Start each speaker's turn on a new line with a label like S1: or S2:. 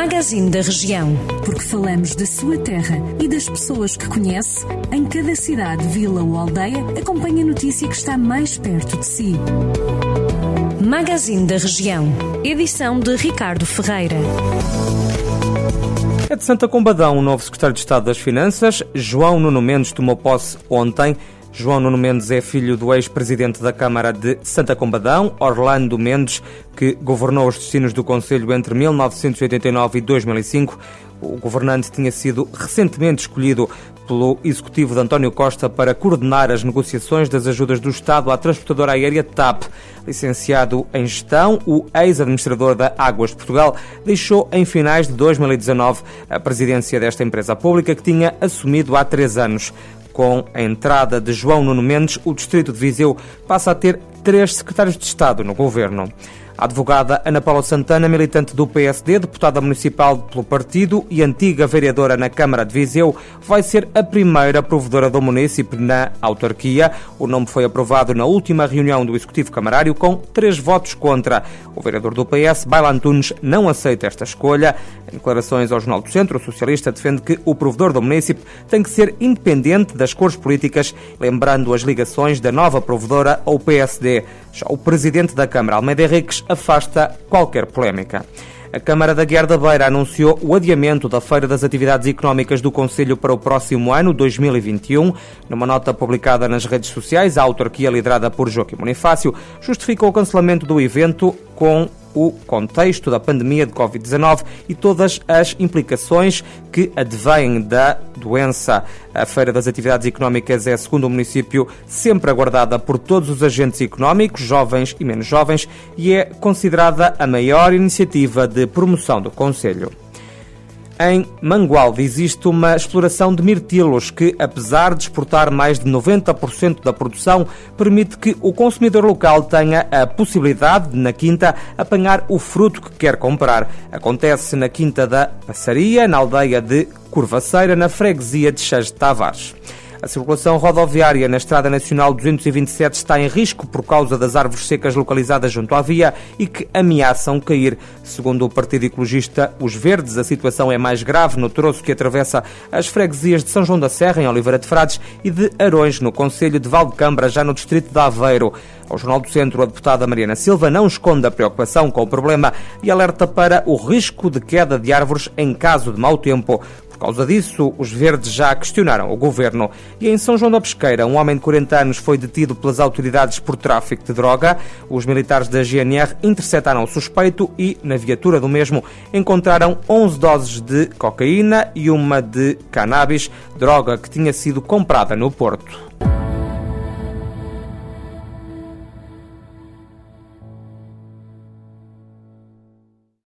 S1: Magazine da Região.
S2: Porque falamos da sua terra e das pessoas que conhece, em cada cidade, vila ou aldeia, acompanhe a notícia que está mais perto de si.
S1: Magazine da Região. Edição de Ricardo Ferreira.
S3: É de Santa Combadão o novo secretário de Estado das Finanças, João Nuno Mendes, tomou posse ontem. João Nuno Mendes é filho do ex-presidente da Câmara de Santa Combadão, Orlando Mendes, que governou os destinos do Conselho entre 1989 e 2005. O governante tinha sido recentemente escolhido pelo executivo de António Costa para coordenar as negociações das ajudas do Estado à transportadora aérea TAP. Licenciado em gestão, o ex-administrador da Águas de Portugal deixou em finais de 2019 a presidência desta empresa pública que tinha assumido há três anos. Com a entrada de João Nuno Mendes, o Distrito de Viseu passa a ter três secretários de Estado no governo. A advogada Ana Paula Santana, militante do PSD, deputada municipal pelo partido e antiga vereadora na Câmara de Viseu, vai ser a primeira provedora do município na autarquia. O nome foi aprovado na última reunião do Executivo Camarário com três votos contra. O vereador do PS, Baila Antunes, não aceita esta escolha. Em declarações ao Jornal do Centro, o socialista defende que o provedor do município tem que ser independente das cores políticas, lembrando as ligações da nova provedora ao PSD. Já o presidente da Câmara, Almeida Henriques, afasta qualquer polémica. A Câmara da Guerra da Beira anunciou o adiamento da Feira das Atividades Económicas do Conselho para o próximo ano, 2021. Numa nota publicada nas redes sociais, a autarquia liderada por Joaquim Bonifácio justificou o cancelamento do evento com o contexto da pandemia de Covid-19 e todas as implicações que advêm da doença. A Feira das Atividades Económicas é, segundo o município, sempre aguardada por todos os agentes económicos, jovens e menos jovens, e é considerada a maior iniciativa de promoção do Conselho. Em Mangualde existe uma exploração de mirtilos que, apesar de exportar mais de 90% da produção, permite que o consumidor local tenha a possibilidade de, na quinta, apanhar o fruto que quer comprar. Acontece na Quinta da Passaria, na aldeia de Curvaceira, na freguesia de Chás de Tavares. A circulação rodoviária na Estrada Nacional 227 está em risco por causa das árvores secas localizadas junto à via e que ameaçam cair. Segundo o Partido Ecologista Os Verdes, a situação é mais grave no troço que atravessa as freguesias de São João da Serra, em Oliveira de Frades, e de Arões, no Conselho de Valdecambra, já no distrito de Aveiro. Ao Jornal do Centro, a deputada Mariana Silva não esconde a preocupação com o problema e alerta para o risco de queda de árvores em caso de mau tempo causa disso, os verdes já questionaram o governo. E em São João da Pesqueira, um homem de 40 anos foi detido pelas autoridades por tráfico de droga. Os militares da GNR interceptaram o suspeito e, na viatura do mesmo, encontraram 11 doses de cocaína e uma de cannabis, droga que tinha sido comprada no Porto.